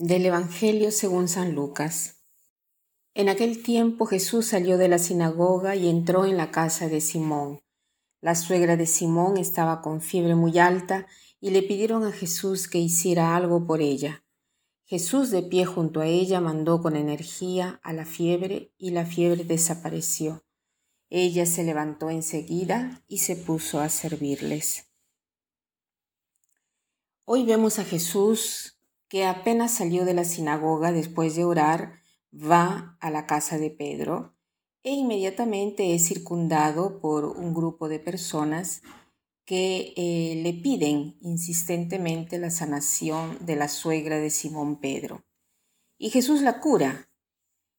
Del Evangelio según San Lucas. En aquel tiempo Jesús salió de la sinagoga y entró en la casa de Simón. La suegra de Simón estaba con fiebre muy alta y le pidieron a Jesús que hiciera algo por ella. Jesús de pie junto a ella mandó con energía a la fiebre y la fiebre desapareció. Ella se levantó enseguida y se puso a servirles. Hoy vemos a Jesús que apenas salió de la sinagoga después de orar, va a la casa de Pedro e inmediatamente es circundado por un grupo de personas que eh, le piden insistentemente la sanación de la suegra de Simón Pedro. Y Jesús la cura.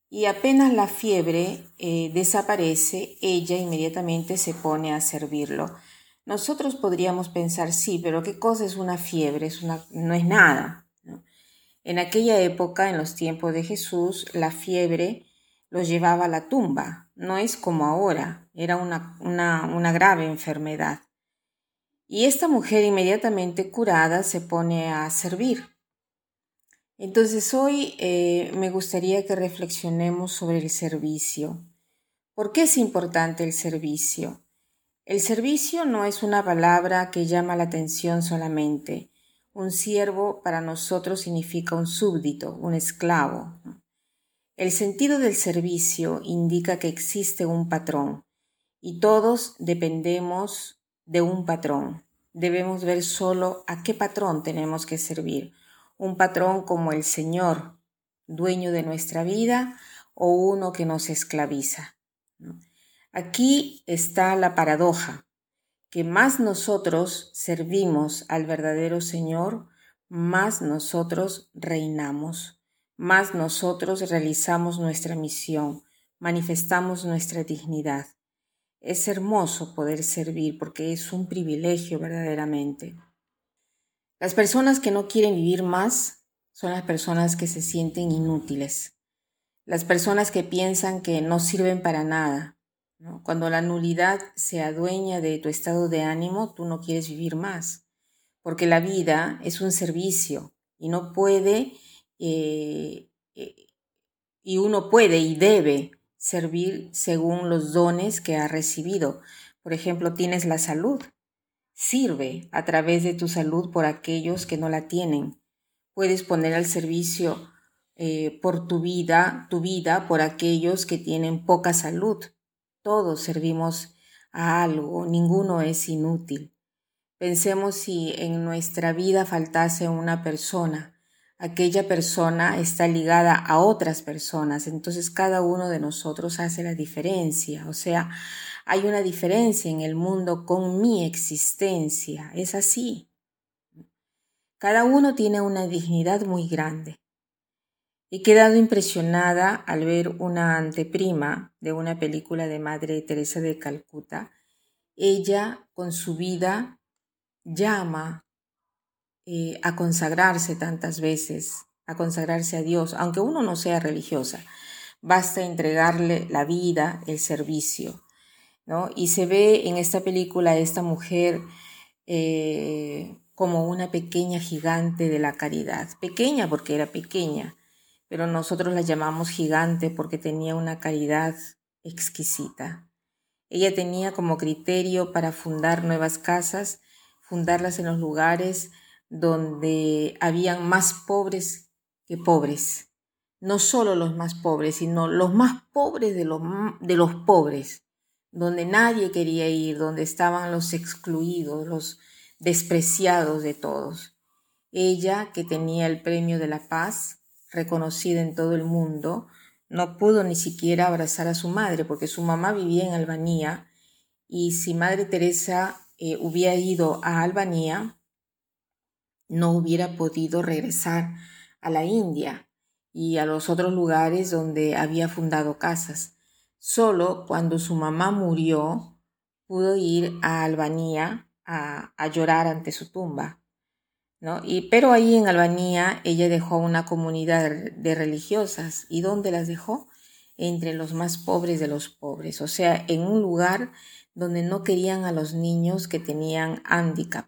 Y apenas la fiebre eh, desaparece, ella inmediatamente se pone a servirlo. Nosotros podríamos pensar, sí, pero ¿qué cosa es una fiebre? Es una, no es nada. En aquella época, en los tiempos de Jesús, la fiebre los llevaba a la tumba. No es como ahora, era una, una, grave enfermedad. Y esta mujer inmediatamente curada se pone a servir. Entonces hoy eh, me gustaría que reflexionemos sobre el servicio. ¿Por qué es importante el servicio? El servicio no es una palabra que llama la atención solamente. Un siervo para nosotros significa un súbdito, un esclavo. El sentido del servicio indica que existe un patrón y todos dependemos de un patrón. Debemos ver solo a qué patrón tenemos que servir. Un patrón como el Señor, dueño de nuestra vida, o uno que nos esclaviza. Aquí está la paradoja que más nosotros servimos al verdadero Señor, más nosotros reinamos, más nosotros realizamos nuestra misión, manifestamos nuestra dignidad. Es hermoso poder servir porque es un privilegio verdaderamente. Las personas que no quieren vivir más son las personas que se sienten inútiles, las personas que piensan que no sirven para nada, cuando la nulidad se adueña de tu estado de ánimo, tú no quieres vivir más, porque la vida es un servicio y no puede, eh, eh, y uno puede y debe servir según los dones que ha recibido. Por ejemplo, tienes la salud. Sirve a través de tu salud por aquellos que no la tienen. Puedes poner al servicio eh, por tu vida, tu vida por aquellos que tienen poca salud todos servimos a algo, ninguno es inútil. Pensemos si en nuestra vida faltase una persona, aquella persona está ligada a otras personas, entonces cada uno de nosotros hace la diferencia, o sea, hay una diferencia en el mundo con mi existencia, es así. Cada uno tiene una dignidad muy grande. He quedado impresionada al ver una anteprima de una película de Madre Teresa de Calcuta. Ella, con su vida, llama eh, a consagrarse tantas veces, a consagrarse a Dios, aunque uno no sea religiosa. Basta entregarle la vida, el servicio. ¿no? Y se ve en esta película esta mujer eh, como una pequeña gigante de la caridad. Pequeña porque era pequeña, pero nosotros la llamamos gigante porque tenía una caridad exquisita. Ella tenía como criterio para fundar nuevas casas, fundarlas en los lugares donde habían más pobres que pobres. No solo los más pobres, sino los más pobres de los, de los pobres, donde nadie quería ir, donde estaban los excluidos, los despreciados de todos. Ella, que tenía el premio de la paz, reconocida en todo el mundo, no pudo ni siquiera abrazar a su madre porque su mamá vivía en Albanía y si Madre Teresa eh, hubiera ido a Albanía, no hubiera podido regresar a la India y a los otros lugares donde había fundado casas. Solo cuando su mamá murió pudo ir a Albanía a llorar ante su tumba. Y, pero ahí en Albanía ella dejó una comunidad de religiosas. ¿Y dónde las dejó? Entre los más pobres de los pobres, o sea, en un lugar donde no querían a los niños que tenían handicap,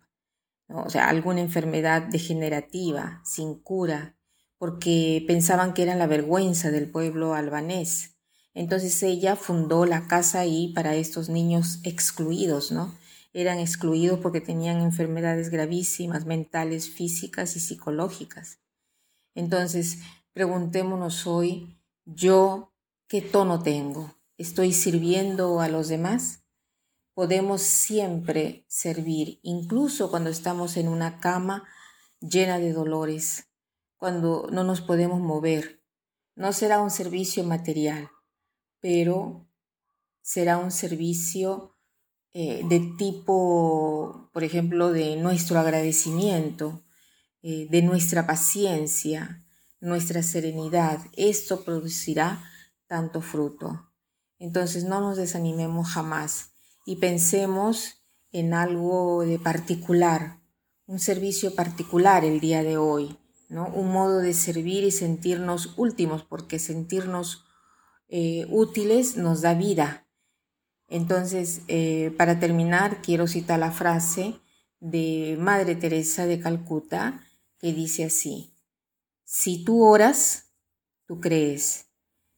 o sea, alguna enfermedad degenerativa, sin cura, porque pensaban que eran la vergüenza del pueblo albanés. Entonces ella fundó la casa ahí para estos niños excluidos, ¿no? Eran excluidos porque tenían enfermedades gravísimas, mentales, físicas y psicológicas. Entonces, preguntémonos hoy, ¿yo qué tono tengo? ¿Estoy sirviendo a los demás? Podemos siempre servir, incluso cuando estamos en una cama llena de dolores, cuando no nos podemos mover. No será un servicio material, pero será un servicio eh, de tipo, por ejemplo, de nuestro agradecimiento, eh, de nuestra paciencia, nuestra serenidad. Esto producirá tanto fruto. Entonces no nos desanimemos jamás y pensemos en algo de particular, un servicio particular el día de hoy, ¿no? Un modo de servir y sentirnos últimos, porque sentirnos eh, útiles nos da vida. Entonces, eh, para terminar, quiero citar la frase de Madre Teresa de Calcuta que dice así, si tú oras, tú crees,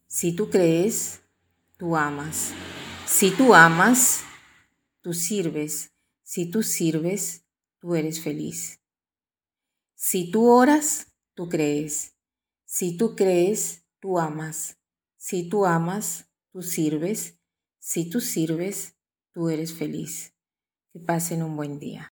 si tú crees, tú amas, si tú amas, tú sirves, si tú sirves, tú eres feliz. Si tú oras, tú crees, si tú crees, tú amas. Si tú amas, tú sirves. Si tú sirves, tú eres feliz. Que pasen un buen día.